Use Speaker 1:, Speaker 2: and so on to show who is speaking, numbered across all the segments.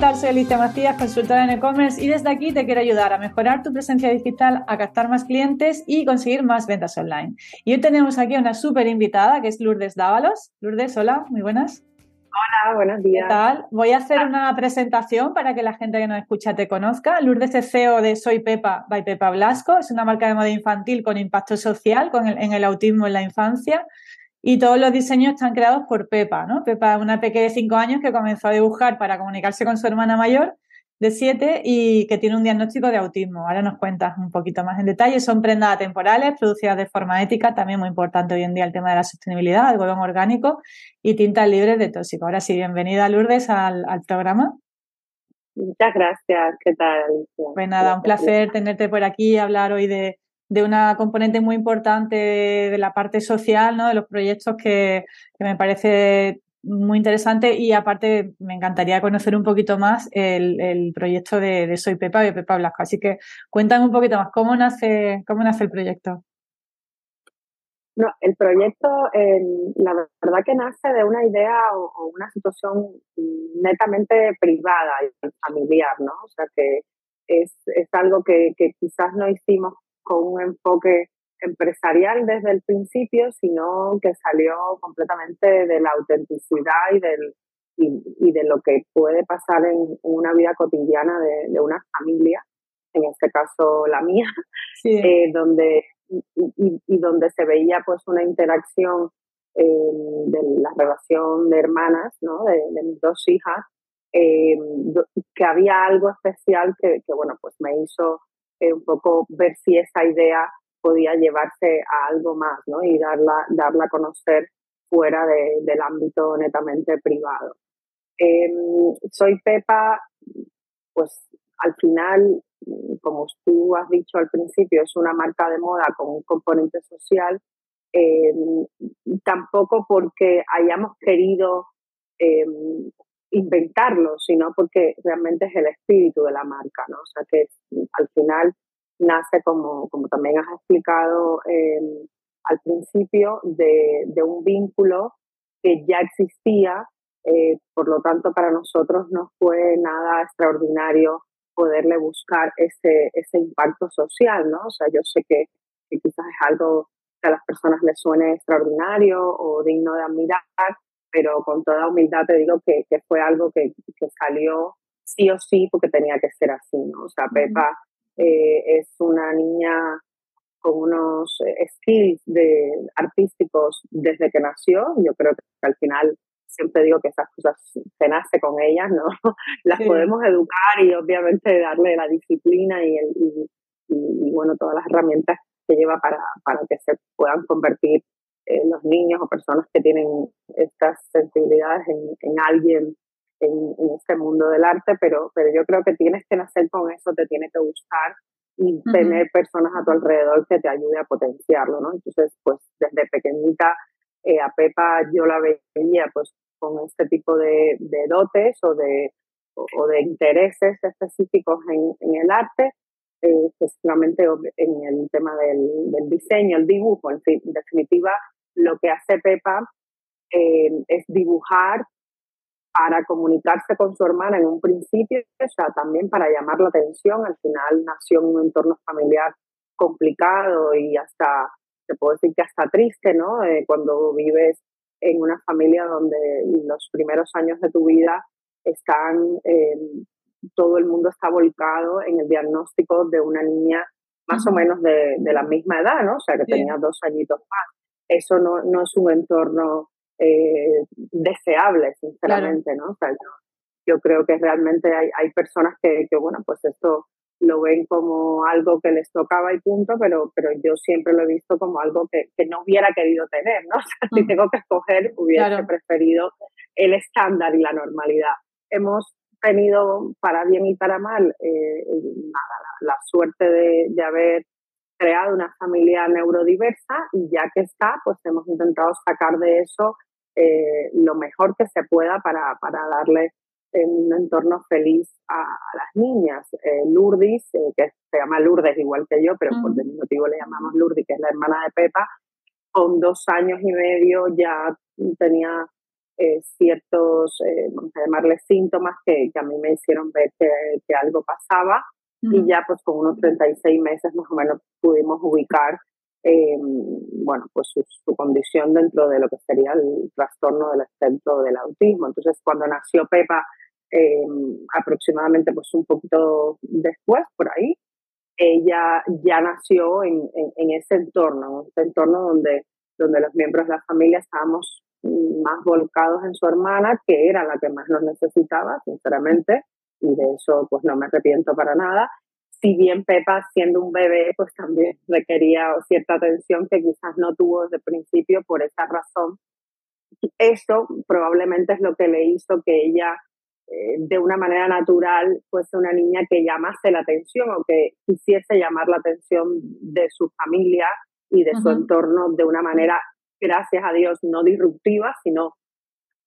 Speaker 1: Hola, ¿qué tal? Soy Alicia Macías, consultora en e-commerce y desde aquí te quiero ayudar a mejorar tu presencia digital, a captar más clientes y conseguir más ventas online. Y hoy tenemos aquí a una súper invitada que es Lourdes Dávalos. Lourdes, hola, muy buenas.
Speaker 2: Hola, buenos días.
Speaker 1: ¿Qué tal? Voy a hacer una presentación para que la gente que nos escucha te conozca. Lourdes es CEO de Soy Pepa by Pepa Blasco. Es una marca de moda infantil con impacto social con en el autismo en la infancia. Y todos los diseños están creados por Pepa, ¿no? Pepa es una pequeña de cinco años que comenzó a dibujar para comunicarse con su hermana mayor de siete y que tiene un diagnóstico de autismo. Ahora nos cuentas un poquito más en detalle. Son prendas temporales, producidas de forma ética, también muy importante hoy en día el tema de la sostenibilidad, algodón orgánico y tintas libres de tóxicos. Ahora sí, bienvenida Lourdes al, al programa.
Speaker 2: Muchas gracias, ¿qué tal?
Speaker 1: Pues nada, un placer tenerte por aquí y hablar hoy de, de una componente muy importante de, la parte social, ¿no? de los proyectos que, me parece muy interesante y aparte me encantaría conocer un poquito más el, proyecto de, Soy Pepa de Pepa Blasco. Así que cuéntame un poquito más, ¿cómo nace, cómo nace el proyecto?
Speaker 2: No, el proyecto, la verdad que nace de una idea o, una situación netamente privada y familiar, ¿no? O sea que es, algo que, que quizás no hicimos con un enfoque empresarial desde el principio, sino que salió completamente de la autenticidad y, del, y, de lo que puede pasar en, una vida cotidiana de, una familia, en este caso la mía, eh, donde, y, donde se veía pues una interacción eh, de la relación de hermanas, ¿no? de, mis dos hijas, eh, que había algo especial que, que, bueno, pues me hizo un poco ver si esa idea podía llevarse a algo más ¿no? y darla, darla a conocer fuera del ámbito netamente privado. Em, soy Pepa, pues al final, como tú has dicho al principio, es una marca de moda con un componente social, em, tampoco porque hayamos querido em, inventarlo, sino porque realmente es el espíritu de la marca, ¿no? O sea que al final nace como, como también has explicado em, al principio, de, un vínculo que ya existía, eh, por lo tanto para nosotros no fue nada extraordinario poderle buscar ese, ese impacto social, ¿no? O sea, yo sé que, que quizás es algo que a las personas les suene extraordinario o digno de admirar, pero con toda humildad te digo que, que fue algo que, que, salió sí o sí porque tenía que ser así, ¿no? O sea, Pepa eh, es una niña con unos eh, skills de, artísticos desde que nació. Yo creo que al final siempre digo que esas cosas se nace con ellas, ¿no? Las podemos educar y obviamente darle la disciplina y, el, y, y, bueno, todas las herramientas que lleva para, para que se puedan convertir eh, los niños o personas que tienen estas sensibilidades en, alguien en, este mundo del arte, pero, pero yo creo que tienes que nacer con eso, te tiene que gustar y tener personas a tu alrededor que te ayude a potenciarlo, ¿no? Entonces, pues desde pequeñita eh, a Pepa yo la veía pues con este tipo de, dotes o de, o, de intereses específicos en, en el arte, eh, específicamente en el tema del, del, diseño, el dibujo, en, fin, en definitiva, lo que hace Pepa eh, es dibujar para comunicarse con su hermana en un principio, o sea, también para llamar la atención. Al final nació en un entorno familiar complicado y hasta, se puede decir que hasta triste, ¿no? Eh, cuando vives en una familia donde los primeros años de tu vida están, eh, todo el mundo está volcado en el diagnóstico de una niña más o menos de, la misma edad, ¿no? O sea, que tenía dos añitos más eso no, no es un entorno eh, deseable, sinceramente, ¿no? O sea, yo, creo que realmente hay, hay personas que, que, bueno, pues esto lo ven como algo que les tocaba y punto, pero, pero yo siempre lo he visto como algo que, que no hubiera querido tener, ¿no? O sea, si tengo que escoger, hubiera preferido el estándar y la normalidad. Hemos tenido, para bien y para mal, eh, la, suerte de, de haber creado una familia neurodiversa y ya que está, pues hemos intentado sacar de eso eh, lo mejor que se pueda para, para darle un entorno feliz a, las niñas. Eh, Lourdes, eh, que se llama Lourdes igual que yo, pero por el motivo le llamamos Lourdes, que es la hermana de Pepa, con dos años y medio ya tenía eh, ciertos, eh, vamos a llamarles síntomas que, que, a mí me hicieron ver que, que algo pasaba y ya pues con unos 36 meses más o menos pudimos ubicar eh, bueno, pues su, su, condición dentro de lo que sería el trastorno del espectro del autismo. Entonces, cuando nació Pepa, eh, aproximadamente pues un poquito después, por ahí, ella ya nació en, en, en ese entorno, un entorno donde, donde los miembros de la familia estábamos más volcados en su hermana, que era la que más nos necesitaba, sinceramente, y de eso pues no me arrepiento para nada, si bien Pepa, siendo un bebé, pues también requería cierta atención que quizás no tuvo desde el principio por esa razón. Esto probablemente es lo que le hizo que ella, eh, de una manera natural, fuese una niña que llamase la atención o que quisiese llamar la atención de su familia y de su entorno de una manera, gracias a Dios, no disruptiva, sino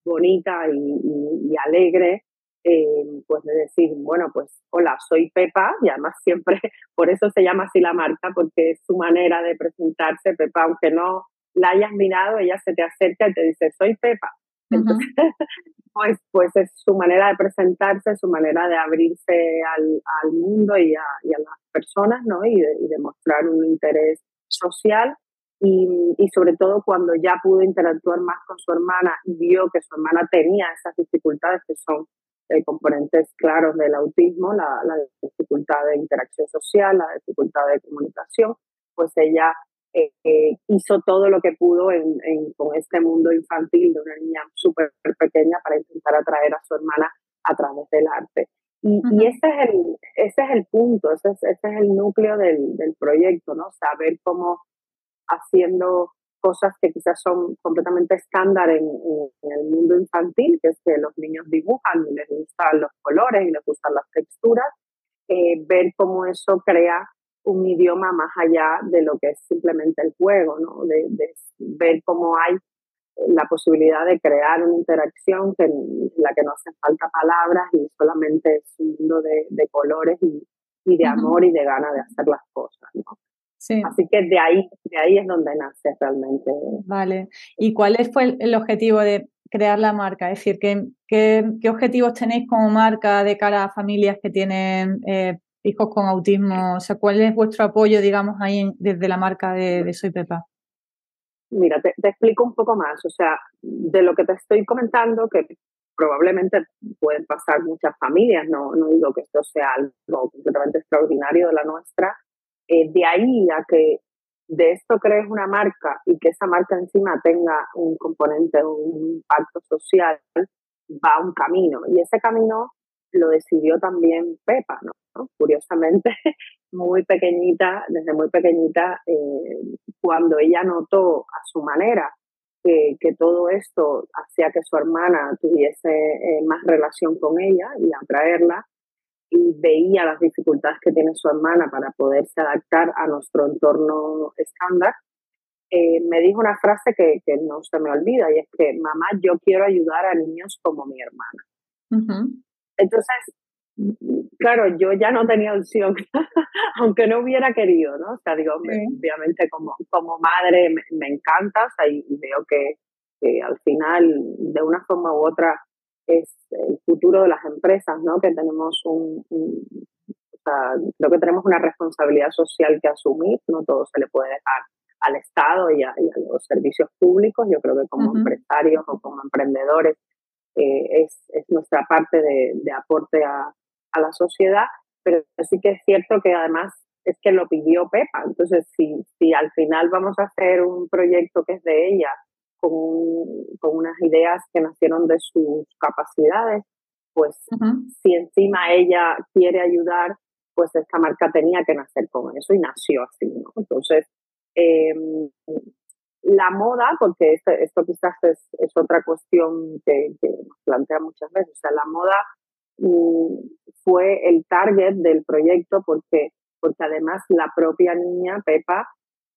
Speaker 2: bonita y alegre eh, pues de decir, bueno, pues hola, soy Pepa y además siempre, por eso se llama así la marca, porque es su manera de presentarse, Pepa, aunque no la hayas mirado, ella se te acerca y te dice, soy Pepa. Entonces, pues, pues es su manera de presentarse, su manera de abrirse al, al mundo y a, y a, las personas, ¿no? Y de, y de mostrar un interés social y, y, sobre todo cuando ya pudo interactuar más con su hermana y vio que su hermana tenía esas dificultades que son eh, componentes claros del autismo, la, la, dificultad de interacción social, la dificultad de comunicación, pues ella eh, eh, hizo todo lo que pudo en, en, con este mundo infantil de una niña súper pequeña para intentar atraer a su hermana a través del arte. Y, uh -huh. y ese, es el, ese es el punto, ese es, ese es el núcleo del, del proyecto, ¿no? Saber cómo haciendo cosas que quizás son completamente estándar en, en, el mundo infantil, que es que los niños dibujan y les gustan los colores y les gustan las texturas, eh, ver cómo eso crea un idioma más allá de lo que es simplemente el juego, ¿no? de, de ver cómo hay la posibilidad de crear una interacción que, en la que no hace falta palabras y solamente es un mundo de, de colores y, y de amor uh -huh. y de ganas de hacer las cosas. ¿no? Sí. Así que de ahí, de ahí es donde nace realmente.
Speaker 1: Vale. ¿Y cuál fue el, el objetivo de crear la marca? Es decir, ¿qué, qué, qué objetivos tenéis como marca de cara a familias que tienen eh, hijos con autismo? O sea, ¿cuál es vuestro apoyo, digamos, ahí en, desde la marca de, de Soy Pepa?
Speaker 2: Mira, te, te, explico un poco más. O sea, de lo que te estoy comentando, que probablemente pueden pasar muchas familias, no, no digo que esto sea algo completamente extraordinario de la nuestra, eh, de ahí a que de esto crees una marca y que esa marca encima tenga un componente, un impacto social, va un camino. Y ese camino lo decidió también Pepa, ¿no? Curiosamente, muy pequeñita, desde muy pequeñita, eh, cuando ella notó a su manera que, que, todo esto hacía que su hermana tuviese eh, más relación con ella y atraerla, y veía las dificultades que tiene su hermana para poderse adaptar a nuestro entorno estándar, eh, me dijo una frase que, que, no se me olvida y es que, mamá, yo quiero ayudar a niños como mi hermana. Uh -huh. Entonces, claro, yo ya no tenía opción, aunque no hubiera querido, ¿no? O sea, digo, sí. obviamente como, como madre me, me encanta, o sea, y, y veo que, que al final, de una forma u otra, es el futuro de las empresas, ¿no? Que tenemos un, un o sea, creo que tenemos una responsabilidad social que asumir, no todo se le puede dejar al Estado y a, y a los servicios públicos. Yo creo que como uh -huh. empresarios o como emprendedores eh, es, es, nuestra parte de, de aporte a, a, la sociedad, pero sí que es cierto que además es que lo pidió Pepa. Entonces, si, si al final vamos a hacer un proyecto que es de ella con, con unas ideas que nacieron de sus capacidades, pues uh -huh. si encima ella quiere ayudar, pues esta marca tenía que nacer con eso y nació así, ¿no? Entonces, eh, la moda, porque esto, esto quizás es, es, otra cuestión que, que, nos plantea muchas veces, o sea, la moda mm, fue el target del proyecto porque, porque además la propia niña, Pepa,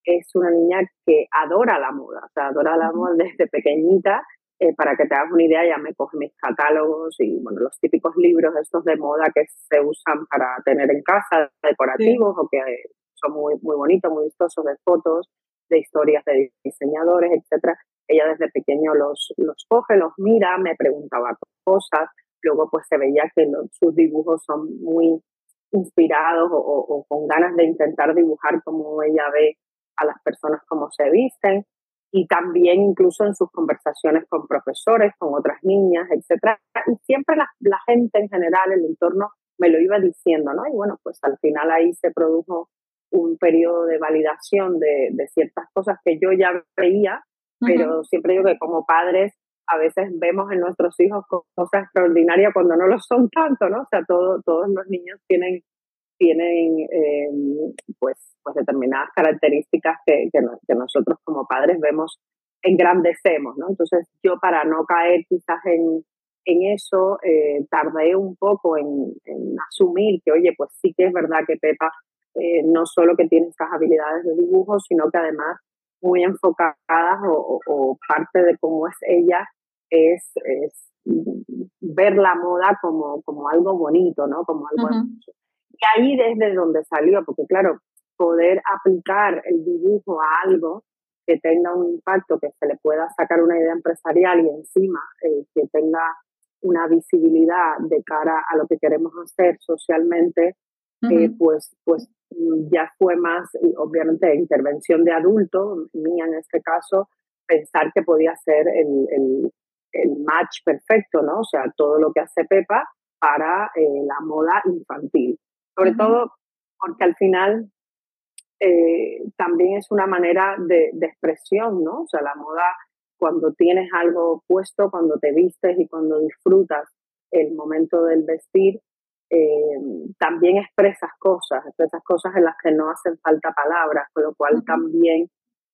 Speaker 2: es una niña que adora la moda, o sea, adora la moda desde pequeñita. Eh, para que te hagas una idea, ya me coge mis catálogos y bueno, los típicos libros estos de moda que se usan para tener en casa, decorativos sí. o que son muy, muy bonitos, muy vistosos, de fotos, de historias de diseñadores, etcétera. ella desde pequeño los, los coge, los mira, me preguntaba cosas, luego pues se veía que sus dibujos son muy inspirados o, con ganas de intentar dibujar como ella ve a las personas como se visten y también incluso en sus conversaciones con profesores, con otras niñas, etcétera. Y siempre la, la, gente en general, el entorno, me lo iba diciendo, ¿no? Y bueno, pues al final ahí se produjo un periodo de validación de, de ciertas cosas que yo ya veía, pero siempre digo que como padres a veces vemos en nuestros hijos cosas extraordinarias cuando no lo son tanto, ¿no? O sea, todo, todos los niños tienen, tienen eh, pues, pues determinadas características que, que, nosotros como padres vemos, engrandecemos, ¿no? Entonces yo para no caer quizás en, en eso, eh, tardé un poco en, asumir que, oye, pues sí que es verdad que Pepa eh, no solo que tiene estas habilidades de dibujo, sino que además muy enfocadas o, parte de cómo es ella es, ver la moda como, como algo bonito, ¿no? Como algo Y ahí desde donde salió, porque claro, poder aplicar el dibujo a algo que tenga un impacto, que se le pueda sacar una idea empresarial y encima eh, que tenga una visibilidad de cara a lo que queremos hacer socialmente, eh, pues, pues ya fue más, obviamente, intervención de adulto, mía en este caso, pensar que podía ser el, el, el match perfecto, ¿no? O sea, todo lo que hace Pepa para eh, la moda infantil. Sobre todo porque al final eh, también es una manera de, de, expresión, ¿no? O sea, la moda, cuando tienes algo puesto, cuando te vistes y cuando disfrutas el momento del vestir, eh, también expresas cosas, expresas cosas en las que no hacen falta palabras, con lo cual también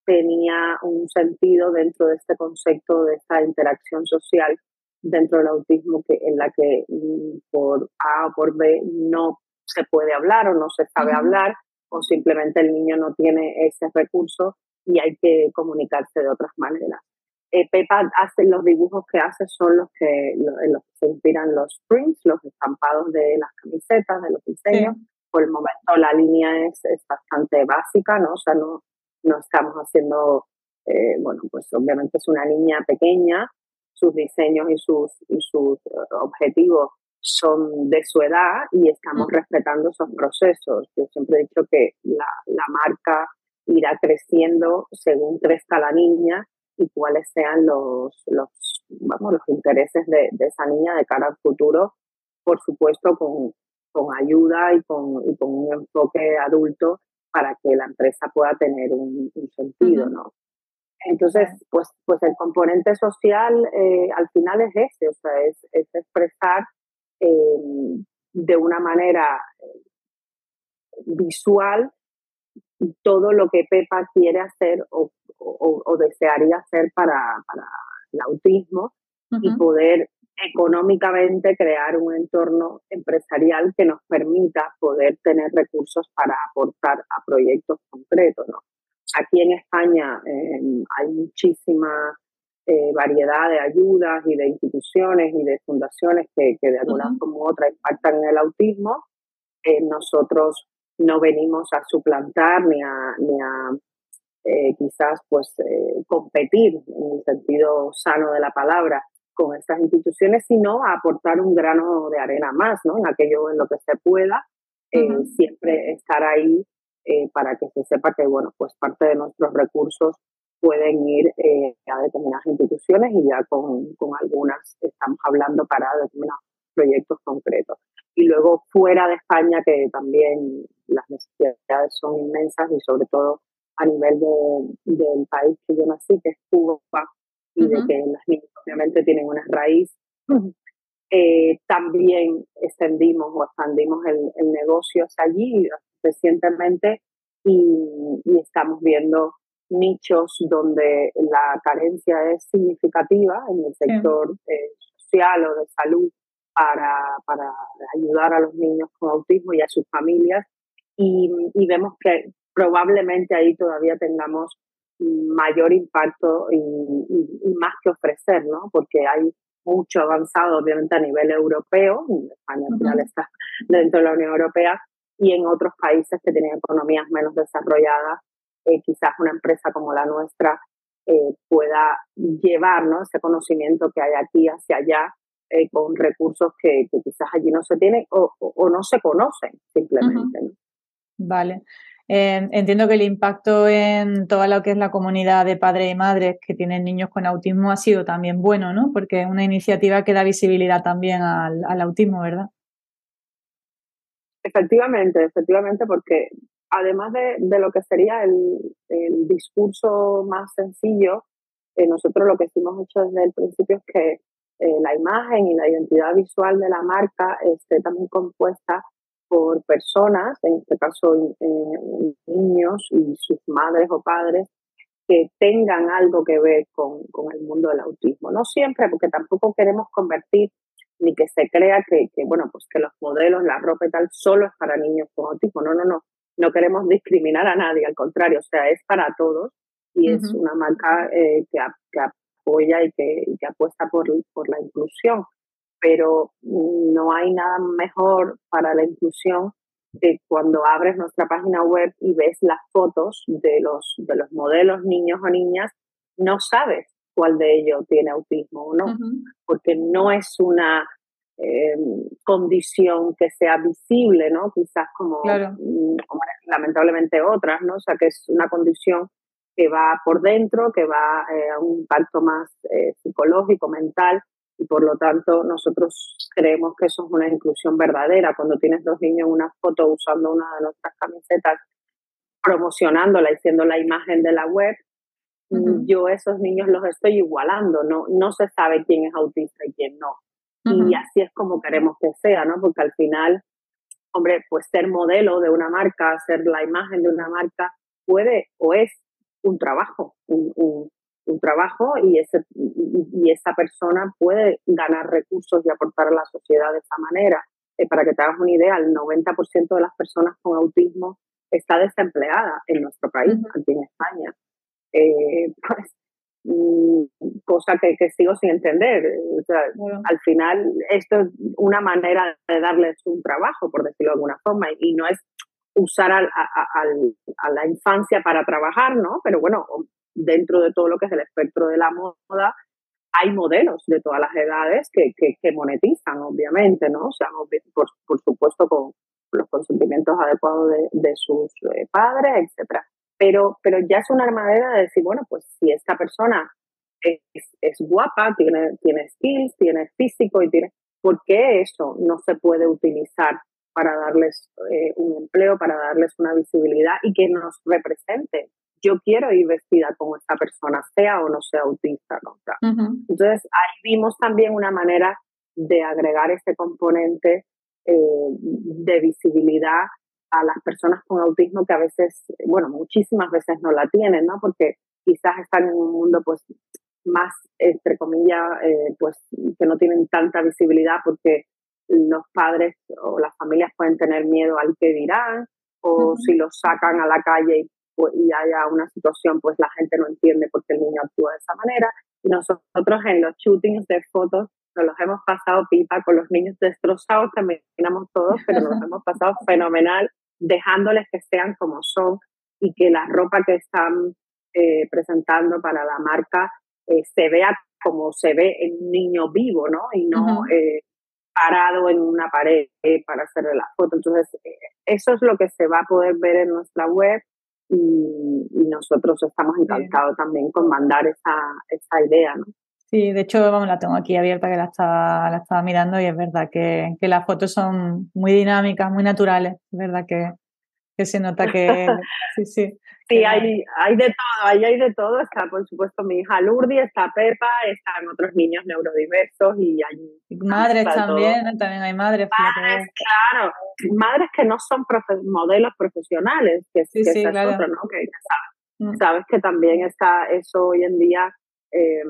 Speaker 2: tenía un sentido dentro de este concepto de esta interacción social dentro del autismo que en la que mm, por A o por B no se puede hablar o no se sabe hablar o simplemente el niño no tiene ese recurso y hay que comunicarse de otras maneras. Eh, Pepa hace los dibujos que hace son los que, los, que se inspiran los prints, los estampados de las camisetas, de los diseños. Por el momento la línea es, es, bastante básica, ¿no? O sea, no, no estamos haciendo, eh, bueno, pues obviamente es una niña pequeña, sus diseños y sus, y sus eh, objetivos son de su edad y estamos respetando esos procesos. Yo siempre he dicho que la, la marca irá creciendo según crezca la niña y cuáles sean los, los, vamos, los intereses de, de esa niña de cara al futuro, por supuesto con, con ayuda y con, y con un enfoque adulto para que la empresa pueda tener un, sentido, ¿no? Entonces, pues, pues el componente social eh, al final es ese, o sea, es, es expresar eh, de una manera eh, visual todo lo que Pepa quiere hacer o, o, desearía hacer para, para el autismo y poder económicamente crear un entorno empresarial que nos permita poder tener recursos para aportar a proyectos concretos. ¿no? Aquí en España em, hay muchísima eh, variedad de ayudas y de instituciones y de fundaciones que, que de alguna forma u otra impactan en el autismo. Eh, nosotros no venimos a suplantar ni a, ni a eh, quizás pues eh, competir en el sentido sano de la palabra con estas instituciones, sino a aportar un grano de arena más, ¿no? En aquello en lo que se pueda, eh, siempre estar ahí para que se sepa que, bueno, pues parte de nuestros recursos pueden ir a determinadas instituciones y ya con, con algunas estamos hablando para determinados proyectos concretos. Y luego fuera de España, que también las necesidades son inmensas y sobre todo a nivel de, del país que yo nací, que es Cuba, y de que las niñas obviamente tienen una raíz. Eh, también extendimos o expandimos el, el negocio hacia allí recientemente y, y, estamos viendo nichos donde la carencia es significativa en el sector eh, social o de salud para, para ayudar a los niños con autismo y a sus familias. Y, y vemos que probablemente ahí todavía tengamos mayor impacto y, y, más que ofrecer, ¿no? Porque hay mucho avanzado, obviamente, a nivel europeo, España al final está dentro de la Unión Europea, y en otros países que tienen economías menos desarrolladas, eh, quizás una empresa como la nuestra eh, pueda llevar ¿no? ese conocimiento que hay aquí hacia allá eh, con recursos que, quizás allí no se tienen o, no se conocen simplemente.
Speaker 1: Vale. entiendo que el impacto en toda lo que es la comunidad de padres y madres que tienen niños con autismo ha sido también bueno, ¿no? Porque es una iniciativa que da visibilidad también al, al autismo, ¿verdad?
Speaker 2: Efectivamente, efectivamente, porque además de, de lo que sería el, el discurso más sencillo, eh, nosotros lo que sí hemos hecho desde el principio es que eh, la imagen y la identidad visual de la marca esté también compuesta por personas, en este caso eh, niños y sus madres o padres, que tengan algo que ver con, con, el mundo del autismo. No siempre, porque tampoco queremos convertir ni que se crea que, que, bueno, pues que los modelos, la ropa y tal, solo es para niños con autismo. No, no, no no queremos discriminar a nadie, al contrario, o sea, es para todos y es una marca eh, que, apoya y que, apuesta por, por la inclusión. Pero no hay nada mejor para la inclusión que cuando abres nuestra página web y ves las fotos de los, de los modelos niños o niñas, no sabes cuál de ellos tiene autismo o no, porque no es una eh, condición que sea visible, ¿no? Quizás como, mm, lamentablemente otras, ¿no? O sea, que es una condición que va por dentro, que va eh, a un impacto más eh, psicológico, mental, y por lo tanto nosotros creemos que eso es una inclusión verdadera. Cuando tienes dos niños en una foto usando una de nuestras camisetas, promocionándola y siendo la imagen de la web, yo esos niños los estoy igualando, no, no se sabe quién es autista y quién no. Y así es como queremos que sea, ¿no? Porque al final, hombre, pues ser modelo de una marca, ser la imagen de una marca, puede o es un trabajo, un, un, trabajo y, ese, y, esa persona puede ganar recursos y aportar a la sociedad de esa manera. Eh, para que te hagas una idea, el 90% de las personas con autismo está desempleada en nuestro país, aquí en España. Eh, pues cosa que, que, sigo sin entender. Al final, esto es una manera de darles un trabajo, por decirlo de alguna forma, y no es usar a, a, la infancia para trabajar, ¿no? Pero bueno, dentro de todo lo que es el espectro de la moda, hay modelos de todas las edades que, que, monetizan, obviamente, ¿no? O sea, por, por supuesto, con los consentimientos adecuados de, de sus eh, padres, etcétera pero, pero ya es una manera de decir, bueno, pues si esta persona es, es guapa, tiene, tiene skills, tiene físico y tiene, ¿por qué eso no se puede utilizar para darles eh, un empleo, para darles una visibilidad y que nos represente? Yo quiero ir vestida como esta persona, sea o no sea autista. ¿no? Entonces, ahí vimos también una manera de agregar ese componente eh, de visibilidad a las personas con autismo que a veces, bueno, muchísimas veces no la tienen, ¿no? Porque quizás están en un mundo pues más, entre comillas, eh, pues que no tienen tanta visibilidad porque los padres o las familias pueden tener miedo al que dirán o si los sacan a la calle y, pues, y haya una situación, pues la gente no entiende por qué el niño actúa de esa manera. Y nosotros en los shootings de fotos nos los hemos pasado pipa con los niños destrozados, terminamos todos, pero nos hemos pasado fenomenal dejándoles que sean como son y que la ropa que están eh, presentando para la marca eh, se vea como se ve en un niño vivo, ¿no? Y no eh, parado en una pared para hacerle la foto. Entonces, eso es lo que se va a poder ver en nuestra web y, nosotros estamos encantados también con mandar esa, esa idea, ¿no?
Speaker 1: Sí, de hecho, vamos, la tengo aquí abierta que la estaba, la estaba mirando y es verdad que, que las fotos son muy dinámicas, muy naturales. Es verdad que, que se nota que sí, sí.
Speaker 2: Sí, hay, hay de todo, ahí hay de todo. Está, por supuesto, mi hija Lourdes, está Pepa, están otros niños neurodiversos y hay...
Speaker 1: Madres también, también hay madres.
Speaker 2: Madres, claro. Madres que no son modelos profesionales, que, sí, sí, claro. otro, ¿no? Que, sabes, mm. sabes que también está eso hoy en día eh,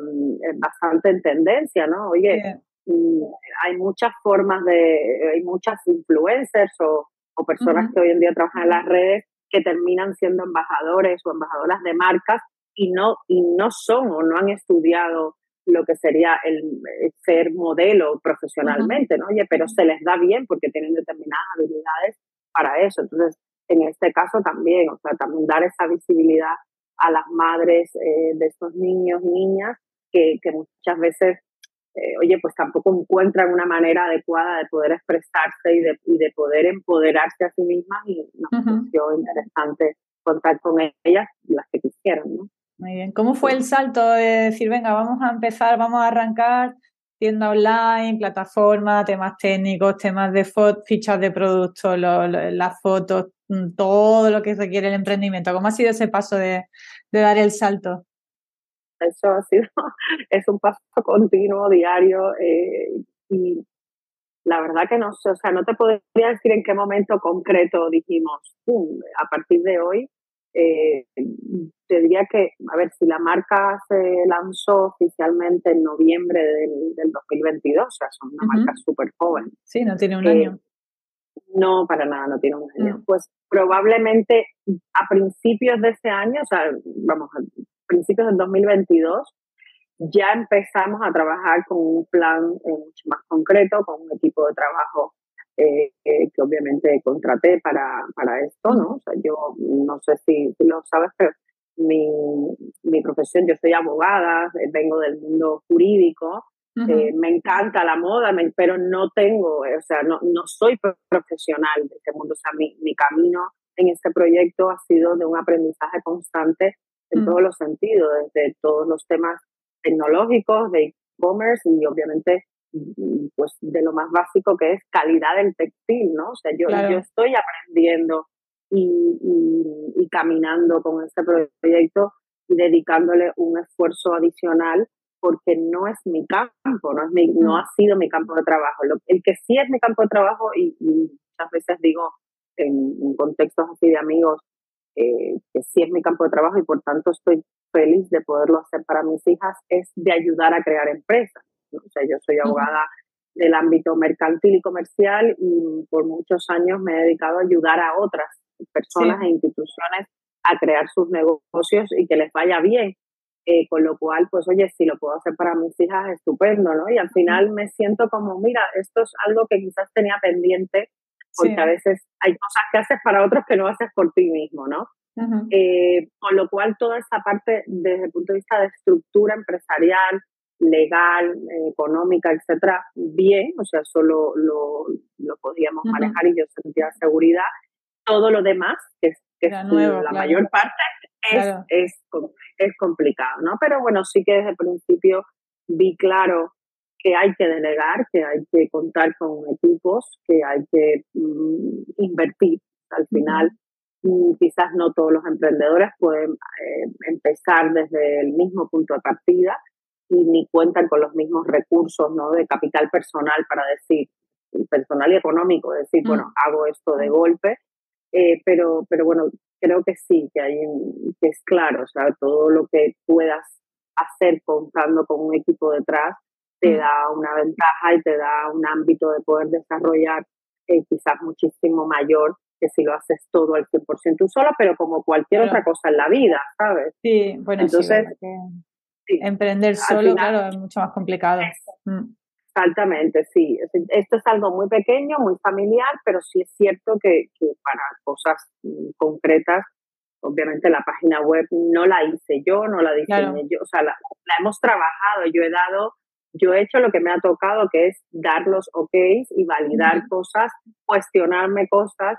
Speaker 2: bastante en tendencia, ¿no? Oye, mm, hay muchas formas de, hay muchas influencers o, o personas que hoy en día trabajan en las redes que terminan siendo embajadores o embajadoras de marcas y no, y no son o no han estudiado lo que sería el, ser modelo profesionalmente, ¿no? Oye, pero se les da bien porque tienen determinadas habilidades para eso. Entonces, en este caso también, o sea, también dar esa visibilidad a las madres eh, de estos niños y niñas que, que muchas veces, eh, oye, pues tampoco encuentran una manera adecuada de poder expresarse y de, y de poder empoderarse a sí mismas y nos pareció interesante contar con ellas, las que quisieran, ¿no?
Speaker 1: Muy bien. ¿Cómo fue el salto de decir, venga, vamos a empezar, vamos a arrancar tienda online, plataforma, temas técnicos, temas de fichas de productos, las fotos, mm, todo lo que requiere el emprendimiento? ¿Cómo ha sido ese paso de, dar el salto?
Speaker 2: Eso ha sido, es un paso continuo, diario, eh, y la verdad que no sé, o sea, no te podría decir en qué momento concreto dijimos, a partir de hoy eh, te diría que, a ver, si la marca se lanzó oficialmente en noviembre del, 2022, o sea, son una marca súper joven.
Speaker 1: Sí, no tiene un año.
Speaker 2: No, para nada, no tiene un año. Pues probablemente a principios de ese año, o sea, vamos, a principios del 2022, ya empezamos a trabajar con un plan eh, mucho más concreto, con un equipo de trabajo eh, eh, que obviamente contraté para, para esto, ¿no? O sea, yo no sé si, lo sabes, pero mi, mi, profesión, yo soy abogada, eh, vengo del mundo jurídico, me encanta la moda, pero no tengo, o sea, no, no soy profesional de este mundo, o sea, mi, mi camino en este proyecto ha sido de un aprendizaje constante en todos los sentidos, desde todos los temas tecnológicos, de e-commerce y obviamente pues de lo más básico que es calidad del textil, ¿no? O sea, yo, yo estoy aprendiendo y, y, caminando con este proyecto y dedicándole un esfuerzo adicional porque no es mi campo, no, es mi, no ha sido mi campo de trabajo. Lo, el que sí es mi campo de trabajo, y, muchas veces digo en, contextos así de amigos, eh, que sí es mi campo de trabajo y por tanto estoy feliz de poderlo hacer para mis hijas, es de ayudar a crear empresas. O sea, yo soy abogada del ámbito mercantil y comercial y por muchos años me he dedicado a ayudar a otras personas e instituciones a crear sus negocios y que les vaya bien. Eh, con lo cual, pues oye, si lo puedo hacer para mis hijas, estupendo, ¿no? Y al final me siento como, mira, esto es algo que quizás tenía pendiente, porque a veces hay cosas que haces para otros que no haces por ti mismo, ¿no? Eh, con lo cual, toda esa parte desde el punto de vista de estructura empresarial, legal, eh, económica, etcétera, bien, o sea, solo lo, lo podíamos manejar y yo sentía seguridad. Todo lo demás, que es, que es la mayor parte, es, es, es, complicado, ¿no? Pero bueno, sí que desde el principio vi claro que hay que delegar, que hay que contar con equipos, que hay que mm, invertir. Al final, mm, quizás no todos los emprendedores pueden eh, empezar desde el mismo punto de partida ni cuentan con los mismos recursos ¿no? de capital personal para decir, personal y económico, decir, bueno, mm. hago esto de golpe, eh, pero, pero bueno, creo que sí, que, hay, que es claro, o sea, todo lo que puedas hacer contando con un equipo detrás te mm. da una ventaja y te da un ámbito de poder desarrollar eh, quizás muchísimo mayor que si lo haces todo al 100% tú sola, pero como cualquier otra cosa en la vida, ¿sabes?
Speaker 1: Sí, bueno, entonces... Emprender solo, claro, es mucho más complicado.
Speaker 2: Mm. Exactamente, sí. Esto es algo muy pequeño, muy familiar, pero sí es cierto que, para cosas mm, concretas, obviamente la página web no la hice yo, no la diseñé yo, o sea, la, hemos trabajado, yo he dado, yo he hecho lo que me ha tocado, que es dar los OKs y validar cosas, cuestionarme cosas,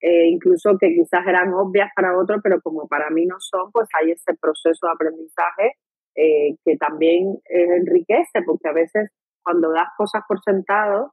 Speaker 2: eh, incluso que quizás eran obvias para otros, pero como para mí no son, pues hay ese proceso de aprendizaje eh, que también enriquece, porque a veces cuando das cosas por sentado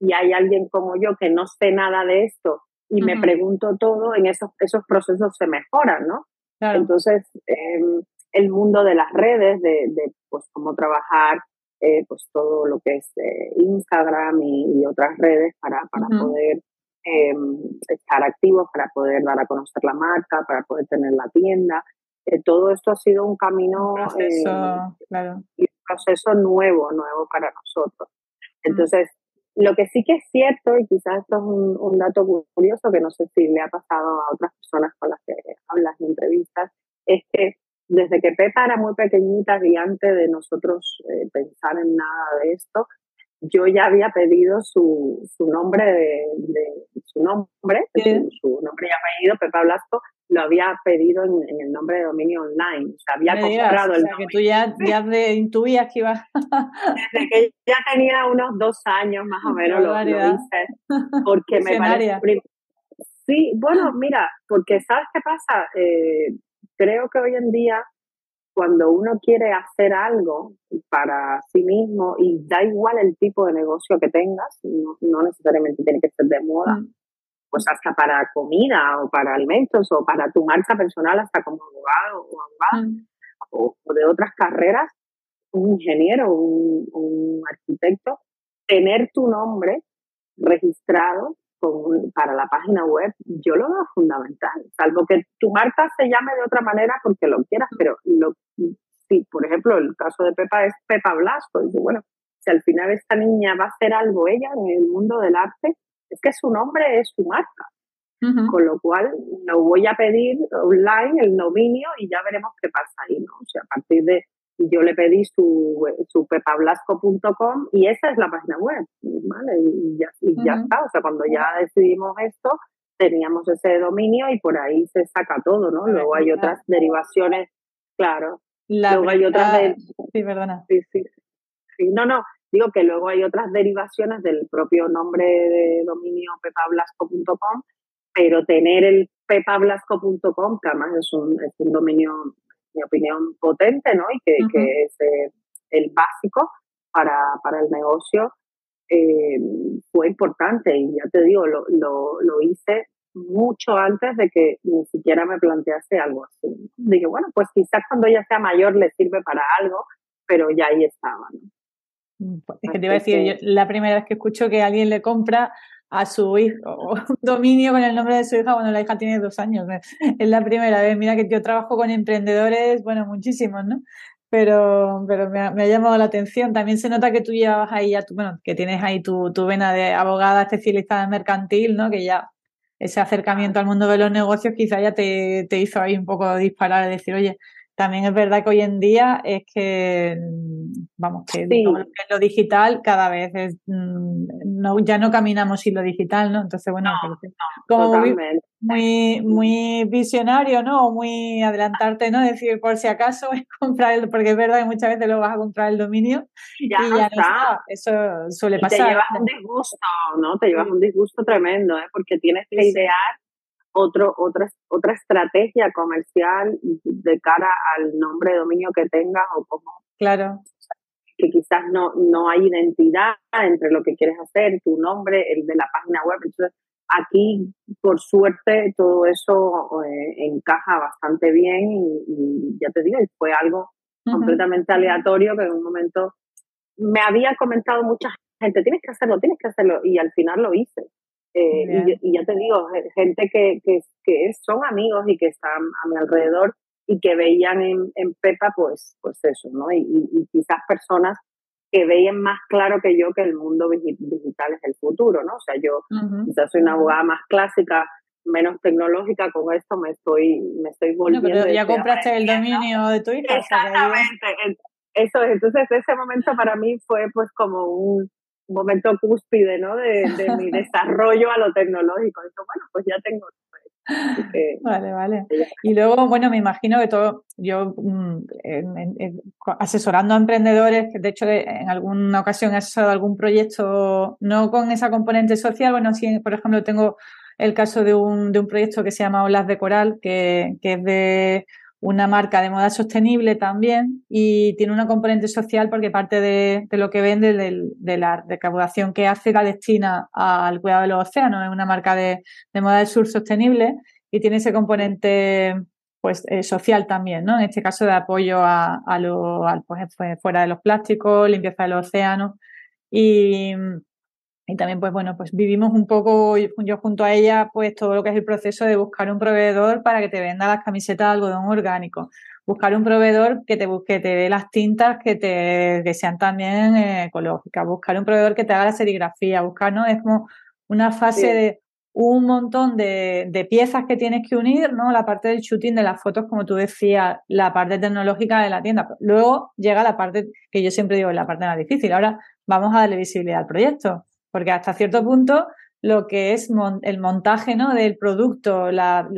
Speaker 2: y hay alguien como yo que no sé nada de esto y me pregunto todo, en esos, esos procesos se mejoran, ¿no? Entonces, em, el mundo de las redes, de, de pues cómo trabajar eh, pues todo lo que es eh, Instagram y, otras redes para, para poder em, estar activos, para poder dar a conocer la marca, para poder tener la tienda todo esto ha sido un camino
Speaker 1: proceso, eh,
Speaker 2: y un proceso nuevo, nuevo para nosotros. Mm. Entonces, lo que sí que es cierto, y quizás esto es un, dato curioso que no sé si le ha pasado a otras personas con las que hablas en entrevistas, es que desde que Pepa era muy pequeñita y antes de nosotros eh, pensar en nada de esto, yo ya había pedido su, su nombre de, su nombre, su, nombre y apellido, Pepa Blasco, lo había pedido en, el nombre de dominio online. O sea, había comprado el o sea,
Speaker 1: que tú ya, ya de, intuías que iba.
Speaker 2: Desde que ya tenía unos dos años más o menos lo, hice. Porque me parece. Sí, bueno, mira, porque ¿sabes qué pasa? Eh, creo que hoy en día cuando uno quiere hacer algo para sí mismo y da igual el tipo de negocio que tengas, no, necesariamente tiene que ser de moda, mm. Pues hasta para comida o para alimentos o para tu marcha personal, hasta como abogado o abogado mm. o, de otras carreras, un ingeniero, un, un arquitecto, tener tu nombre registrado para la página web, yo lo veo fundamental, salvo que tu marca se llame de otra manera porque lo quieras, pero lo, si, por ejemplo, el caso de Pepa es Pepa Blasco, y bueno, si al final esta niña va a hacer algo ella en el mundo del arte, es que su nombre es su marca. Con lo cual, lo voy a pedir online, el dominio, y ya veremos qué pasa ahí, ¿no? O sea, a partir de, y yo le pedí su, su pepablasco.com y esa es la página web, ¿vale? Y ya, ya está, o sea, cuando ya decidimos esto, teníamos ese dominio y por ahí se saca todo, ¿no? Luego hay otras derivaciones, claro. luego hay otras...
Speaker 1: Sí, perdona.
Speaker 2: Sí, sí, sí. No, no, digo que luego hay otras derivaciones del propio nombre de dominio pepablasco.com, pero tener el pepablasco.com, que además es un, es un dominio mi opinión, potente, ¿no? Y que, que es eh, el básico para, para el negocio, eh, fue importante. Y ya te digo, lo, lo, lo, hice mucho antes de que ni siquiera me plantease algo así. Dije, bueno, pues quizás cuando ella sea mayor le sirve para algo, pero ya ahí estaba, ¿no?
Speaker 1: Es que te iba a decir, yo, la primera vez que escucho que alguien le compra a su hijo, un dominio con el nombre de su hija, bueno, la hija tiene dos años, es la primera vez, mira que yo trabajo con emprendedores, bueno, muchísimos, ¿no? Pero, pero me ha, llamado la atención. También se nota que tú llevas ahí ya, tu, bueno, que tienes ahí tu, tu vena de abogada especializada en mercantil, ¿no? Que ya ese acercamiento al mundo de los negocios quizá ya te, te hizo ahí un poco disparar, decir, oye, también es verdad que hoy en día es que, vamos, que lo digital cada vez es, mm, no, ya no caminamos sin lo digital, ¿no? Entonces, bueno, como muy, muy visionario, ¿no? muy adelantarte, ¿no? Decir, por si acaso es comprar el, porque es verdad que muchas veces lo vas a comprar el dominio
Speaker 2: ya y ya está.
Speaker 1: Eso suele pasar.
Speaker 2: Te llevas un disgusto, ¿no? Te llevas un disgusto tremendo, ¿eh? Porque tienes que idear otro, otra, otra estrategia comercial de cara al nombre de dominio que tengas o como.
Speaker 1: Claro.
Speaker 2: Que quizás no, no hay identidad entre lo que quieres hacer, tu nombre, el de la página web. Entonces, aquí, por suerte, todo eso eh, encaja bastante bien y, ya te digo, fue algo completamente aleatorio que en un momento me había comentado mucha gente, tienes que hacerlo, tienes que hacerlo, y al final lo hice. Eh, y, ya te digo, gente que, que, que, son amigos y que están a mi alrededor y que veían en, en Pepa, pues, pues eso, ¿no? Y, y, quizás personas que veían más claro que yo que el mundo digital es el futuro, ¿no? O sea, yo quizás soy una abogada más clásica, menos tecnológica, con esto me estoy, me estoy volviendo.
Speaker 1: pero ya compraste el dominio de hija.
Speaker 2: Exactamente. Eso es. Entonces, ese momento para mí fue pues como un, momento cúspide, ¿no? De, mi desarrollo a lo tecnológico. Eso, bueno, pues ya tengo.
Speaker 1: vale, vale. Y luego, bueno, me imagino que todo, yo mm, asesorando a emprendedores, que de hecho en alguna ocasión he asesorado algún proyecto, no con esa componente social, bueno, sí, por ejemplo, tengo el caso de un, de un proyecto que se llama Olas de Coral, que, que es de una marca de moda sostenible también y tiene una componente social porque parte de, lo que vende de, la recaudación que hace la destina al cuidado de los océanos. Es una marca de, moda del sur sostenible y tiene ese componente pues eh, social también, ¿no? En este caso de apoyo a, a lo pues, fuera de los plásticos, limpieza de los océanos y, y también, pues bueno, pues vivimos un poco, yo junto a ella, pues todo lo que es el proceso de buscar un proveedor para que te venda las camisetas de algodón orgánico. Buscar un proveedor que te busque, te dé las tintas que te que sean también eh, ecológicas. Buscar un proveedor que te haga la serigrafía. Buscar, ¿no? Es como una fase de un montón de, de, piezas que tienes que unir, ¿no? La parte del shooting de las fotos, como tú decías, la parte tecnológica de la tienda. Luego llega la parte que yo siempre digo, la parte más difícil. Ahora vamos a darle visibilidad al proyecto porque hasta cierto punto lo que es el montaje ¿no? del producto, la,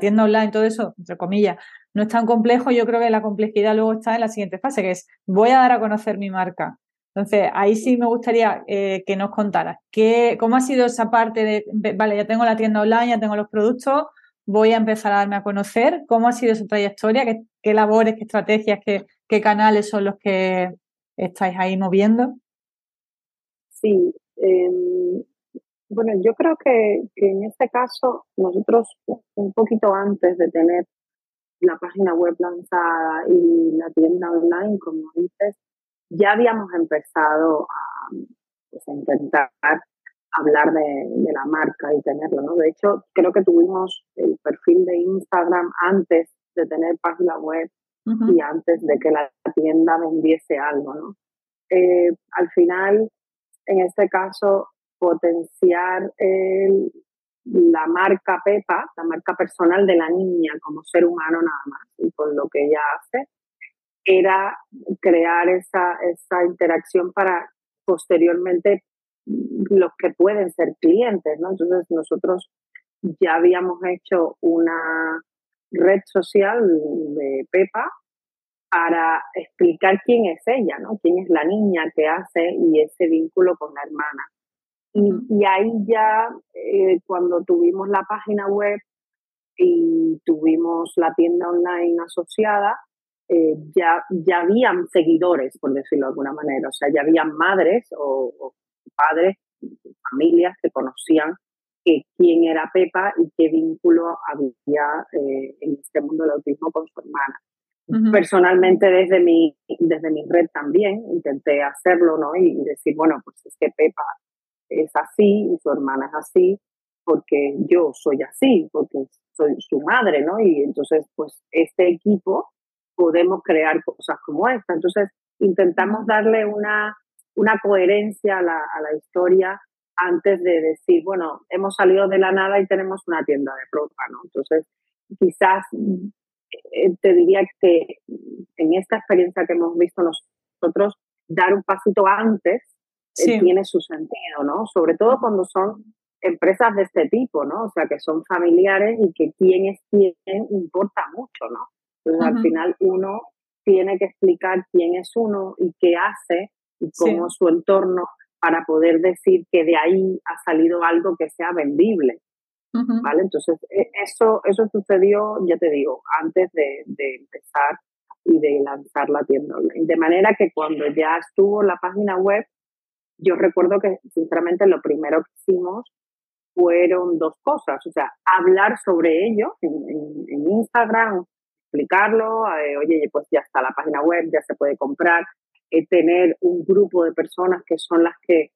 Speaker 1: tienda online, todo eso, entre comillas, no es tan complejo. Yo creo que la complejidad luego está en la siguiente fase, que es voy a dar a conocer mi marca. Entonces, ahí sí me gustaría eh, que nos contaras qué, cómo ha sido esa parte de, vale, ya tengo la tienda online, ya tengo los productos, voy a empezar a darme a conocer, cómo ha sido su trayectoria, qué, labores, qué estrategias, qué canales son los que estáis ahí moviendo.
Speaker 2: Sí, em, bueno, yo creo que, en este caso nosotros un poquito antes de tener la página web lanzada y la tienda online, como dices, ya habíamos empezado a, pues, intentar hablar de, la marca y tenerlo, ¿no? De hecho, creo que tuvimos el perfil de Instagram antes de tener página web y antes de que la tienda vendiese algo, ¿no? Eh, al final, en este caso, potenciar la marca Pepa, la marca personal de la niña como ser humano nada más y con lo que ella hace, era crear esa, esa interacción para posteriormente los que pueden ser clientes, ¿no? Entonces nosotros ya habíamos hecho una red social de Pepa para explicar quién es ella, ¿no? Quién es la niña que hace y ese vínculo con la hermana. Y, ahí ya, eh, cuando tuvimos la página web y tuvimos la tienda online asociada, eh, ya, ya habían seguidores, por decirlo de alguna manera. O sea, ya habían madres o, padres, familias que conocían que quién era Pepa y qué vínculo había eh, en este mundo del autismo con su hermana. Personalmente, desde mi, desde mi red también intenté hacerlo, ¿no? Y decir, bueno, pues es que Pepa es así y su hermana es así, porque yo soy así, porque soy su madre, ¿no? Y entonces, pues este equipo podemos crear cosas como esta. Entonces, intentamos darle una, una coherencia a la, a la historia antes de decir, bueno, hemos salido de la nada y tenemos una tienda de ropa, ¿no? Entonces, quizás te diría que en esta experiencia que hemos visto nosotros, dar un pasito antes eh, tiene su sentido, ¿no? Sobre todo cuando son empresas de este tipo, ¿no? O sea, que son familiares y que quién es quién importa mucho, ¿no? Entonces, al final uno tiene que explicar quién es uno y qué hace y cómo su entorno para poder decir que de ahí ha salido algo que sea vendible. ¿Vale? Entonces, e, eso, eso sucedió, ya te digo, antes de, empezar y de lanzar la tienda online. De manera que cuando ya estuvo la página web, yo recuerdo que sinceramente lo primero que hicimos fueron dos cosas, o sea, hablar sobre ello en, en, Instagram, explicarlo, eh, oye, pues ya está la página web, ya se puede comprar, eh, tener un grupo de personas que son las que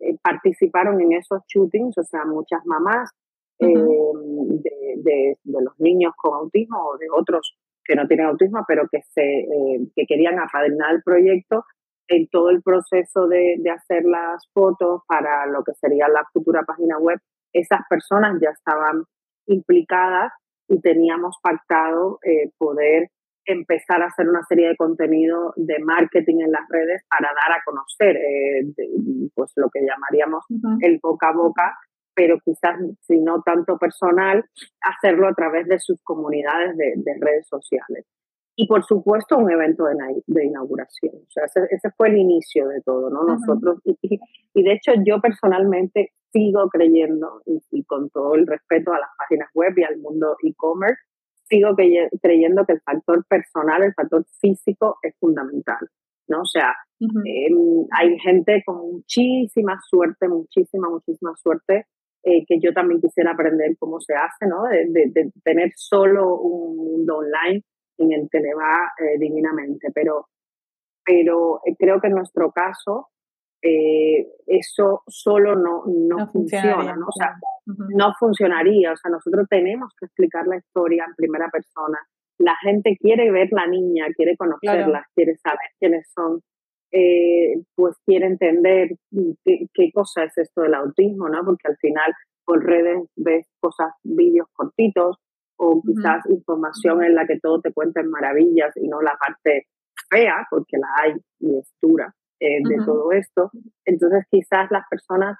Speaker 2: eh, participaron en esos shootings, o sea, muchas mamás de, de, los niños con autismo o de otros que no tienen autismo, pero que, se, que querían apadrinar el proyecto en todo el proceso de, de, hacer las fotos para lo que sería la futura página web, esas personas ya estaban implicadas y teníamos pactado eh, poder empezar a hacer una serie de contenido de marketing en las redes para dar a conocer eh, pues lo que llamaríamos el boca a boca, pero quizás si no tanto personal, hacerlo a través de sus comunidades de redes sociales y por supuesto un evento de, inauguración. O sea, ese, fue el inicio de todo, ¿no? Nosotros, y, de hecho yo personalmente sigo creyendo, y, con todo el respeto a las páginas web y al mundo e-commerce, sigo creyendo que el factor personal, el factor físico es fundamental, ¿no? O sea, em, hay gente con muchísima suerte, muchísima, muchísima suerte, eh, que yo también quisiera aprender cómo se hace, ¿no? De, de tener solo un mundo online en el que le va eh, divinamente, pero, pero eh, creo que en nuestro caso eh, eso solo no, no, funciona, ¿no? O sea, no funcionaría, o sea, nosotros tenemos que explicar la historia en primera persona. La gente quiere ver la niña, quiere conocerla, quiere saber quiénes son, pues quiere entender qué, qué cosa es esto del autismo, ¿no? Porque al final por redes ves cosas, vídeos cortitos, o quizás información en la que todo te cuenten maravillas y no la parte fea, porque la hay y es dura eh, de todo esto. Entonces quizás las personas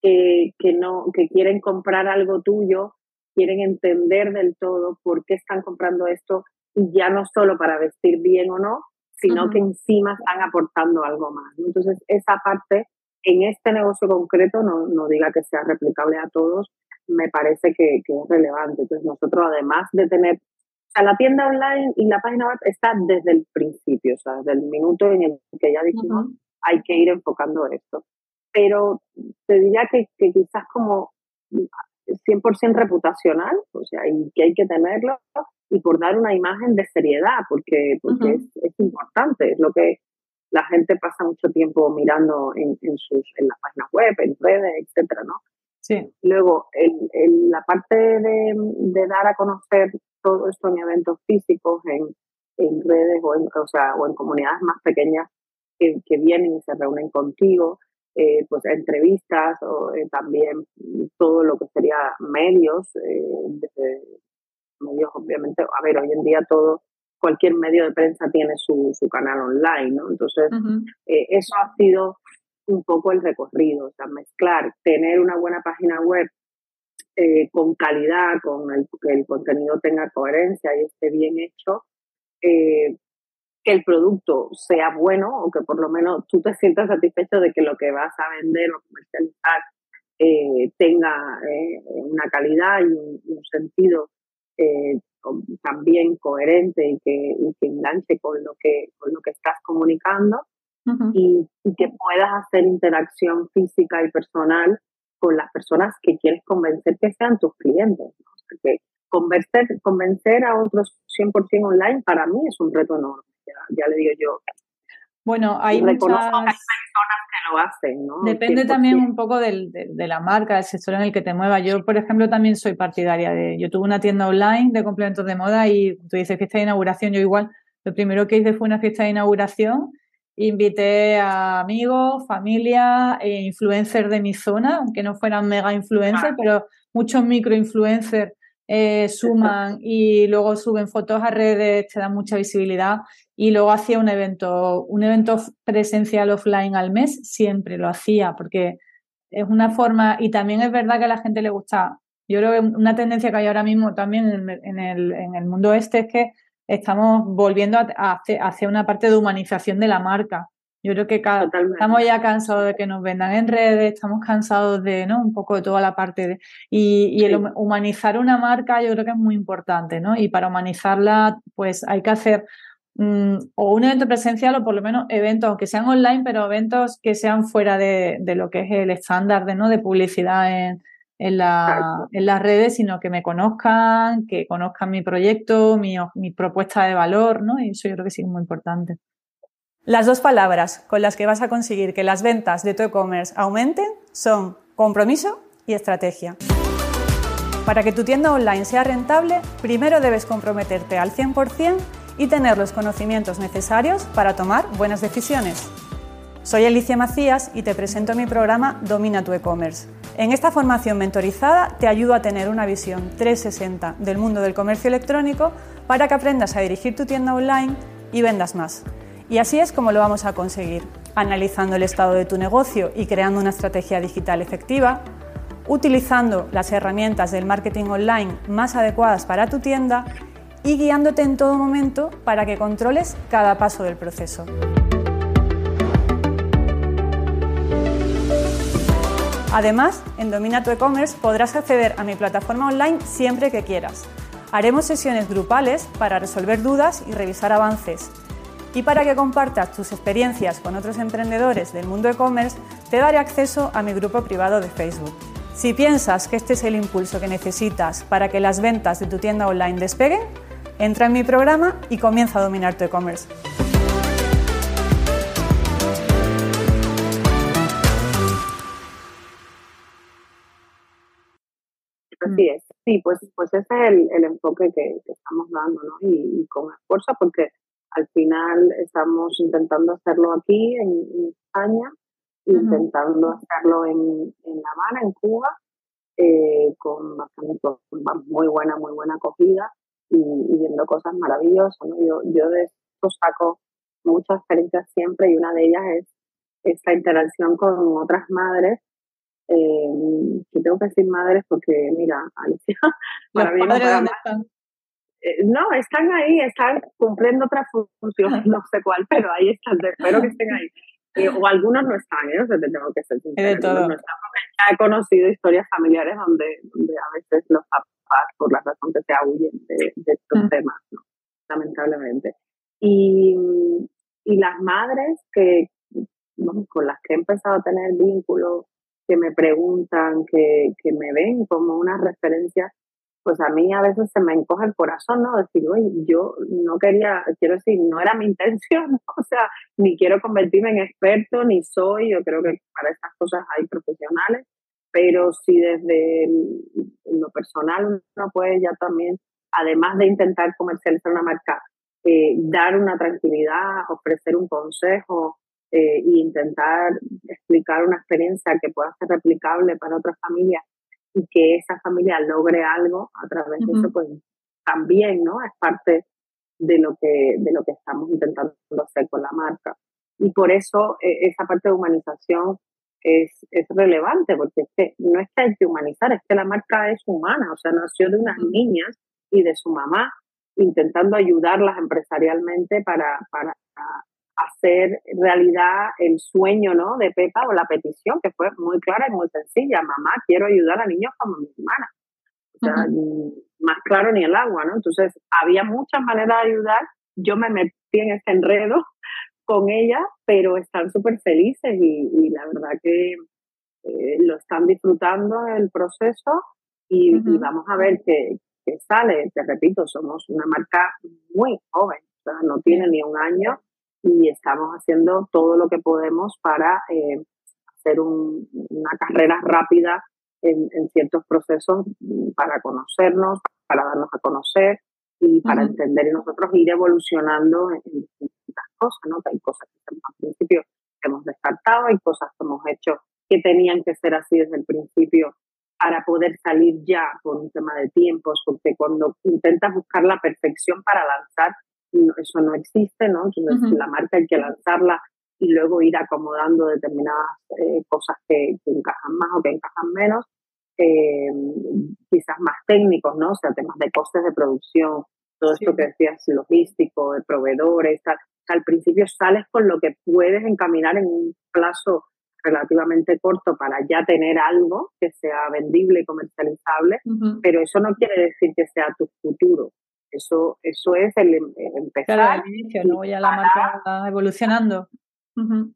Speaker 2: que, que, no, que quieren comprar algo tuyo, quieren entender del todo por qué están comprando esto y ya no solo para vestir bien o no, sino que encima están aportando algo más. Entonces, esa parte en este negocio concreto, no, no diga que sea replicable a todos, me parece que, es relevante. Entonces, nosotros además de tener, o sea, la tienda online y la página web está desde el principio, o sea, desde el minuto en el que ya dijimos, hay que ir enfocando esto. Pero te diría que, que quizás como 100% reputacional, o sea, y que hay que tenerlo, y por dar una imagen de seriedad, porque, porque es, es, importante, es lo que la gente pasa mucho tiempo mirando en, en, sus, en las páginas web, en redes, etcétera, ¿no?
Speaker 1: Sí.
Speaker 2: Luego, el, el, la parte de, de, dar a conocer todo esto en eventos físicos, en, en redes o en, o, sea, o en comunidades más pequeñas que, que vienen y se reúnen contigo, eh, pues entrevistas o eh, también todo lo que sería medios, eh, medios obviamente, a ver, hoy en día todo, cualquier medio de prensa tiene su, su canal online, ¿no? Entonces, eso ha sido un poco el recorrido, o sea, mezclar, tener una buena página web con calidad, con el, que el contenido tenga coherencia y esté bien hecho, eh, que el producto sea bueno o que por lo menos tú te sientas satisfecho de que lo que vas a vender o comercializar eh, tenga eh, una calidad y un, sentido eh, también coherente y que, que, enganche con lo que, con lo que estás comunicando y, que puedas hacer interacción física y personal con las personas que quieres convencer que sean tus clientes. que convencer, convencer a otros 100% online para mí es un reto enorme ya, le digo yo.
Speaker 1: Bueno, hay muchas...
Speaker 2: personas que lo hacen, ¿no?
Speaker 1: Depende también un poco del, de, la marca, del sector en el que te muevas. Yo, por ejemplo, también soy partidaria de... Yo tuve una tienda online de complementos de moda y tú dices fiesta de inauguración. Yo igual, lo primero que hice fue una fiesta de inauguración. Invité a amigos, familia, e influencers de mi zona, aunque no fueran mega influencers, pero muchos micro influencers eh, suman y luego suben fotos a redes, te dan mucha visibilidad y luego hacía un evento, un evento presencial offline al mes, siempre lo hacía porque es una forma y también es verdad que a la gente le gusta. Yo creo que una tendencia que hay ahora mismo también en el, en el, mundo este es que estamos volviendo a, hacia una parte de humanización de la marca. Yo creo que estamos ya cansados de que nos vendan en redes, estamos cansados de, ¿no? Un poco de toda la parte de... Y, el humanizar una marca yo creo que es muy importante, ¿no? Y para humanizarla, pues hay que hacer mm, o un evento presencial o por lo menos eventos, aunque sean online, pero eventos que sean fuera de, lo que es el estándar de, ¿no? de publicidad en, en, la, en, las redes, sino que me conozcan, que conozcan mi proyecto, mi, mi propuesta de valor, ¿no? Y eso yo creo que sí es muy importante. Las dos palabras con las que vas a conseguir que las ventas de tu e-commerce aumenten son compromiso y estrategia. Para que tu tienda online sea rentable, primero debes comprometerte al 100% y tener los conocimientos necesarios para tomar buenas decisiones. Soy Alicia Macías y te presento mi programa Domina tu e-commerce. En esta formación mentorizada te ayudo a tener una visión 360 del mundo del comercio electrónico para que aprendas a dirigir tu tienda online y vendas más. Y así es como lo vamos a conseguir, analizando el estado de tu negocio y creando una estrategia digital efectiva, utilizando las herramientas del marketing online más adecuadas para tu tienda y guiándote en todo momento para que controles cada paso del proceso. Además, en Domina tu e-commerce podrás acceder a mi plataforma online siempre que quieras. Haremos sesiones grupales para resolver dudas y revisar avances y para que compartas tus experiencias con otros emprendedores del mundo e-commerce, te daré acceso a mi grupo privado de Facebook. Si piensas que este es el impulso que necesitas para que las ventas de tu tienda online despeguen, entra en mi programa y comienza a dominar tu e-commerce.
Speaker 2: Así es, sí, pues, pues ese es el, enfoque que, estamos dando, ¿no? Y, y con esfuerzo, porque al final estamos intentando hacerlo aquí en, España, intentando hacerlo en, La Habana, en Cuba, eh, con bastante, muy buena, muy buena acogida y, viendo cosas maravillosas. Yo, yo de esto saco muchas experiencias siempre y una de ellas es esta interacción con otras madres eh, que tengo que decir madres porque, mira, Alicia,
Speaker 1: para mí están?
Speaker 2: Eh, no, están ahí, están cumpliendo otra función, no sé cuál, pero ahí están, espero que estén ahí. Eh, o algunos no están, ¿eh? o sea, te tengo que ser
Speaker 1: todo. No
Speaker 2: he conocido historias familiares donde, donde a veces los papás, por la razón que se huyen de, estos temas, ¿no? lamentablemente. Y, y las madres que, con las que he empezado a tener vínculos, que me preguntan, que, que me ven como una referencia, pues a mí a veces se me encoge el corazón, ¿no? Decir, oye, yo no quería, quiero decir, no era mi intención, o sea, ni quiero convertirme en experto, ni soy, yo creo que para estas cosas hay profesionales, pero si desde lo personal uno puede ya también, además de intentar comercializar una marca, eh, dar una tranquilidad, ofrecer un consejo eh, e intentar explicar una experiencia que pueda ser replicable para otras familias y que esa familia logre algo a través de eso, pues también, ¿no? Es parte de lo que, de lo que estamos intentando hacer con la marca. Y por eso e, esa parte de humanización es, es relevante, porque es que no es que hay que humanizar, es que la marca es humana, o sea, nació de unas niñas y de su mamá, intentando ayudarlas empresarialmente para, para hacer realidad el sueño ¿no? de Pepa o la petición, que fue muy clara y muy sencilla. Mamá, quiero ayudar a niños como mi hermana. O sea, más claro ni el agua, ¿no? Entonces, había muchas maneras de ayudar. Yo me metí en este enredo con ella, pero están súper felices y, la verdad que eh, lo están disfrutando el proceso y, vamos a ver qué, qué sale. Te repito, somos una marca muy joven, o sea, no tiene ni un año y estamos haciendo todo lo que podemos para eh, hacer una carrera rápida en, ciertos procesos para conocernos, para darnos a conocer y para entender y nosotros ir evolucionando en, distintas cosas, ¿no? hay cosas que al principio hemos descartado, hay cosas que hemos hecho que tenían que ser así desde el principio para poder salir ya por un tema de tiempos, porque cuando intentas buscar la perfección para lanzar, eso no existe, ¿no? Entonces la marca hay que lanzarla y luego ir acomodando determinadas eh, cosas que, encajan más o que encajan menos, eh, quizás más técnicos, ¿no? O sea, temas de costes de producción, todo esto que decías, logístico, de proveedores, tal. Al principio sales con lo que puedes encaminar en un plazo relativamente corto para ya tener algo que sea vendible y comercializable, pero eso no quiere decir que sea tu futuro. Eso, eso es el, em, empezar.
Speaker 1: Claro, el inicio, luego ya la marca evolucionando.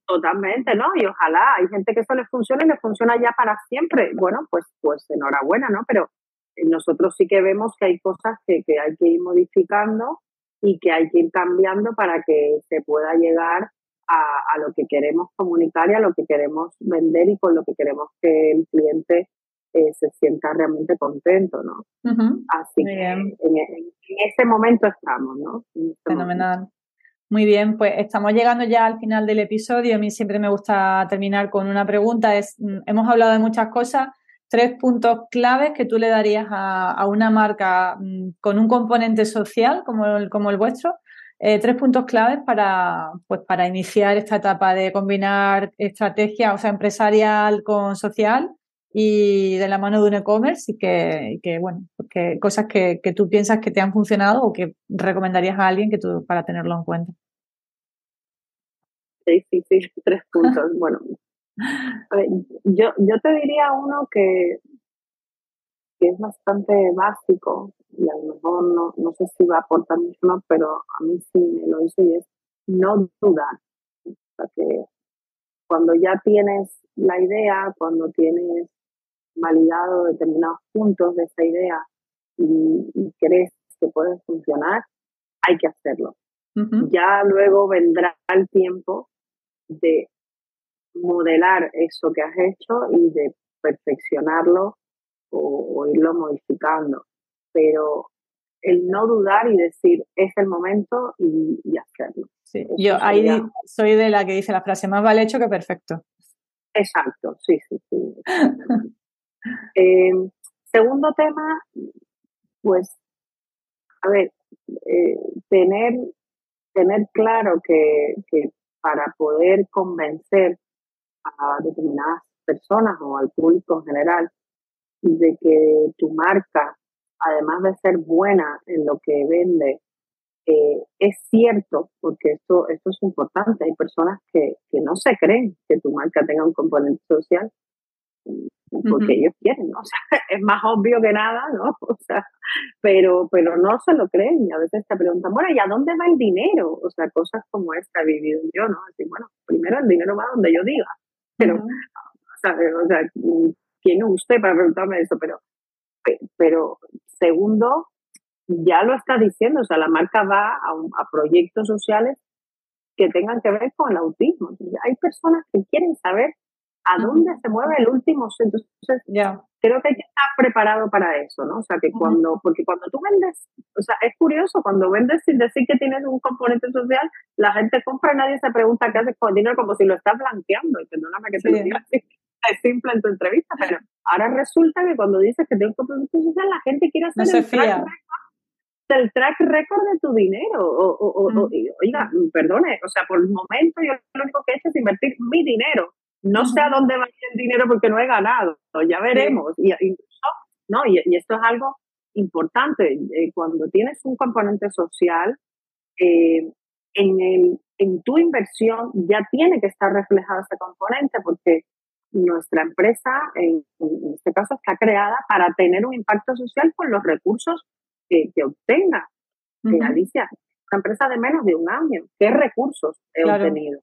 Speaker 2: Totalmente, ¿no? Y ojalá hay gente que eso le funcione y le funciona ya para siempre. Bueno, pues, pues enhorabuena, ¿no? Pero eh, nosotros sí que vemos que hay cosas que, que hay que ir modificando y que hay que ir cambiando para que se pueda llegar a, a, lo que queremos comunicar y a lo que queremos vender y con lo que queremos que el cliente eh, se sienta realmente contento, ¿no? Así que en, ese momento estamos, ¿no? Este
Speaker 1: Fenomenal. Muy bien, pues estamos llegando ya al final del episodio. A mí siempre me gusta terminar con una pregunta. Es, mm, hemos hablado de muchas cosas. Tres puntos claves que tú le darías a, una marca mm, con un componente social como el, como el vuestro. Eh, tres puntos claves para, pues, para iniciar esta etapa de combinar estrategia, o sea, empresarial con social y de la mano de un e-commerce y que, que, bueno, que cosas que, que, tú piensas que te han funcionado o que recomendarías a alguien que tú, para tenerlo en cuenta.
Speaker 2: Sí, sí, sí, tres puntos. bueno, yo, yo te diría uno que, que es bastante básico y a lo mejor no, no sé si va a aportar mucho más, pero a mí sí me lo hizo y es no dudar. O sea que cuando ya tienes la idea, cuando tienes validado determinados puntos de esa idea y, crees que puede funcionar, hay que hacerlo. Ya luego vendrá el tiempo de modelar eso que has hecho y de perfeccionarlo o, irlo modificando. Pero el no dudar y decir es el momento y, hacerlo.
Speaker 1: yo ahí soy de la que dice la frase más vale hecho que perfecto.
Speaker 2: Exacto, sí, sí, sí. Eh, segundo tema, pues, a ver, eh, tener, tener claro que, que, para poder convencer a determinadas personas o al público en general de que tu marca, además de ser buena en lo que vende, eh, es cierto, porque esto, esto es importante, hay personas que, que no se creen que tu marca tenga un componente social porque ellos quieren, ¿no? O sea, es más obvio que nada, ¿no? O sea, pero, pero no se lo creen y a veces te preguntan, bueno, ¿y a dónde va el dinero? O sea, cosas como esta he vivido yo, ¿no? Así, bueno, primero el dinero va donde yo diga, pero, o, sea, o sea, ¿quién es usted para preguntarme eso? Pero, pero segundo, ya lo está diciendo, o sea, la marca va a, a proyectos sociales que tengan que ver con el autismo. Entonces, hay personas que quieren saber a dónde se mueve el último Entonces, creo que hay que estar preparado para eso, ¿no? O sea, que cuando, porque cuando tú vendes, o sea, es curioso, cuando vendes sin decir que tienes un componente social, la gente compra y nadie se pregunta qué haces con el dinero como si lo estás blanqueando. Y perdóname que te lo diga así, es simple en tu entrevista, pero ahora resulta que cuando dices que tienes un componente social, la gente quiere hacer el track record el track record de tu dinero. O, o, o, oiga, perdone, o sea, por el momento yo lo único que he hecho es invertir mi dinero no sé a dónde va el dinero porque no he ganado, ya veremos. Y, incluso, ¿no? Y, esto es algo importante. Eh, cuando tienes un componente social, eh, en, el, en tu inversión ya tiene que estar reflejado ese componente porque nuestra empresa, en, este caso, está creada para tener un impacto social con los recursos que, obtenga. Alicia, una empresa de menos de un año, ¿qué recursos he obtenido?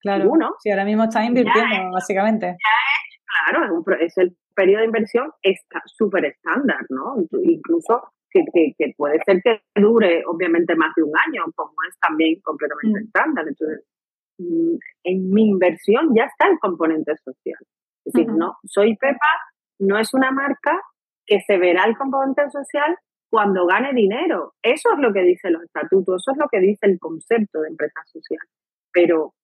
Speaker 1: Claro. Si ahora mismo está invirtiendo, básicamente.
Speaker 2: claro, es, el periodo de inversión está súper estándar, ¿no? Incluso que, que, puede ser que dure, obviamente, más de un año, como es también completamente mm. estándar. Entonces, mm, en mi inversión ya está el componente social. Es decir, no, soy Pepa, no es una marca que se verá el componente social cuando gane dinero. Eso es lo que dicen los estatutos, eso es lo que dice el concepto de empresa social. Pero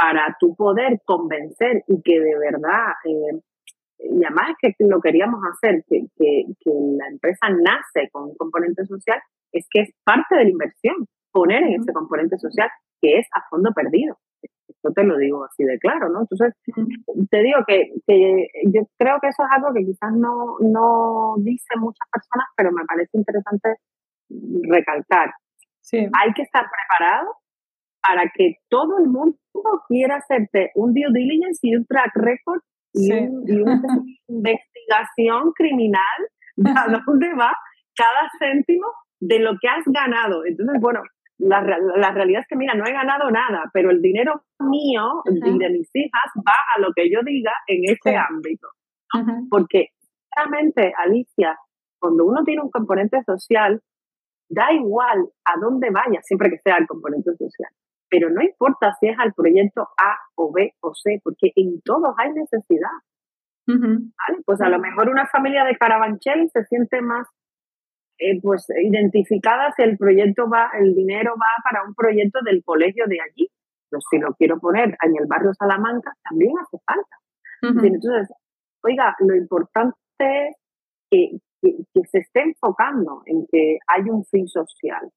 Speaker 2: para tu poder convencer y que de verdad, eh, y además es que lo queríamos hacer, que, que, la empresa nace con un componente social, es que es parte de la inversión, poner en ese componente social que es a fondo perdido. Esto te lo digo así de claro, ¿no? Entonces, te digo que, que, yo creo que eso es algo que quizás no, no dicen muchas personas, pero me parece interesante recalcar. Sí. Hay que estar preparado para que todo el mundo quiera hacerte un due diligence y un track record y, una investigación criminal de a dónde va cada céntimo de lo que has ganado. Entonces, bueno, la, la, realidad es que, mira, no he ganado nada, pero el dinero mío y de mis hijas va a lo que yo diga en ese ámbito. Porque, realmente, Alicia, cuando uno tiene un componente social, da igual a dónde vaya, siempre que sea el componente social pero no importa si es al proyecto A o B o C, porque en todos hay necesidad. ¿vale? Pues a lo mejor una familia de Carabanchel se siente más eh, pues identificada si el proyecto va, el dinero va para un proyecto del colegio de allí. Pero si lo quiero poner en el barrio Salamanca, también hace falta. Entonces, oiga, lo importante es que, que se esté enfocando en que hay un fin social,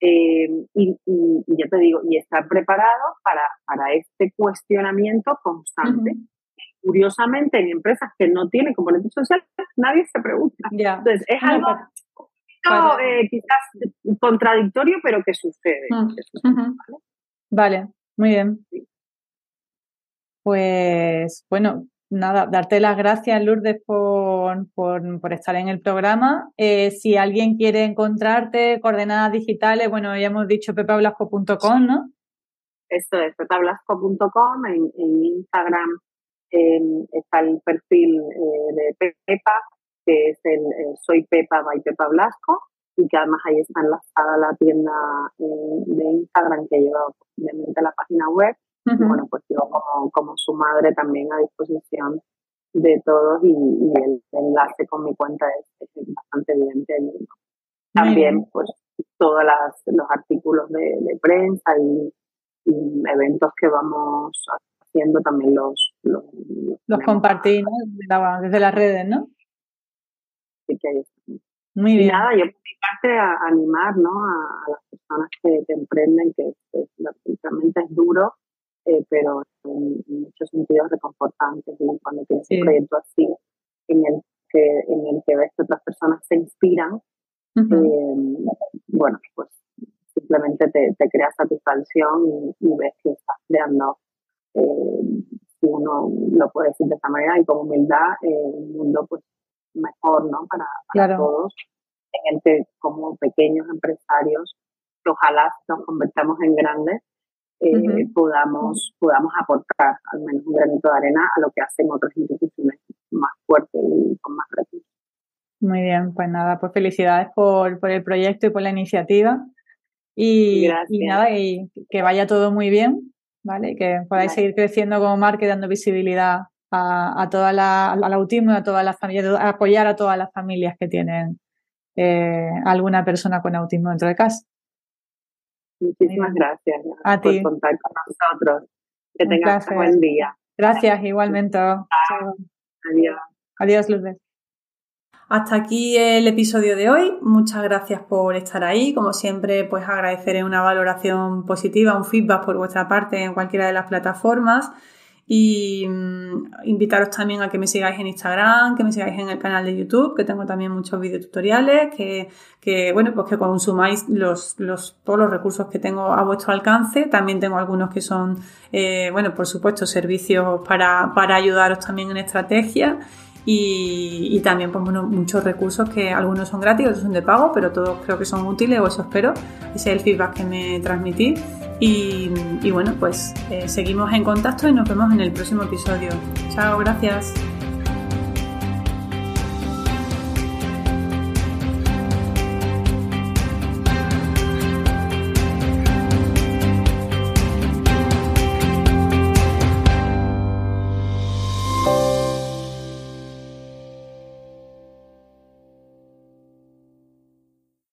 Speaker 2: eh, y, y, yo te digo, y estar preparado para, para este cuestionamiento constante. Curiosamente, en empresas que no tienen componente social, nadie se pregunta. Entonces, es algo eh, quizás contradictorio, pero que sucede.
Speaker 1: Vale, muy bien. Pues bueno, nada, darte las gracias, Lourdes, por, por, estar en el programa. Eh, si alguien quiere encontrarte, coordenadas digitales, bueno, ya hemos dicho pepablasco.com, ¿no?
Speaker 2: Esto es, pepablasco.com, en, en, Instagram está el perfil eh, de Pepa, que es el eh, Soy Pepa by Pepa Blasco, y que además ahí está enlazada la tienda de Instagram que lleva obviamente la página web bueno, pues yo como, como su madre también a disposición de todos y, el enlace con mi cuenta es, bastante evidente. También, pues, todos los artículos de, prensa y, eventos que vamos haciendo también los...
Speaker 1: Los, los, compartí, Desde las redes, ¿no?
Speaker 2: Sí, que Muy bien. Y nada, yo por mi parte a, animar, ¿no? A, las personas que, emprenden, que, que realmente es duro, eh, pero en, muchos sentidos reconfortantes. Y cuando tienes un proyecto así, en el que, en el que ves que otras personas se inspiran, eh, bueno, pues simplemente te, te crea satisfacción y, ves que estás creando, eh, si uno lo puede decir de esta manera, y con humildad, un mundo pues mejor, ¿no? Para, para todos, en el que como pequeños empresarios, ojalá nos convertamos en grandes, eh, podamos, podamos aportar al menos un granito de arena a lo que hacen otras instituciones más fuertes y con más recursos.
Speaker 1: Muy bien, pues nada, pues felicidades por, por el proyecto y por la iniciativa. Y, y, nada, y que vaya todo muy bien, ¿vale? Que podáis seguir creciendo como marca y dando visibilidad a, a toda la, al autismo y a todas las familias, apoyar a todas las familias que tienen eh, alguna persona con autismo dentro de casa.
Speaker 2: Muchísimas gracias por contar con nosotros. Que tengas un buen día.
Speaker 1: Gracias, igualmente.
Speaker 2: Adiós.
Speaker 1: Adiós, Lourdes. Hasta aquí el episodio de hoy. Muchas gracias por estar ahí. Como siempre, pues agradeceré una valoración positiva, un feedback por vuestra parte en cualquiera de las plataformas y mm, invitaros también a que me sigáis en Instagram, que me sigáis en el canal de YouTube, que tengo también muchos videotutoriales, que, que bueno, pues que consumáis los, los, todos los recursos que tengo a vuestro alcance. También tengo algunos que son, eh, bueno, por supuesto, servicios para, para ayudaros también en estrategia. Y, y, también pues, bueno, muchos recursos que algunos son gratis, otros son de pago, pero todos creo que son útiles o eso espero. Ese es el feedback que me transmitís. Y, y bueno, pues eh, seguimos en contacto y nos vemos en el próximo episodio. Chao, gracias.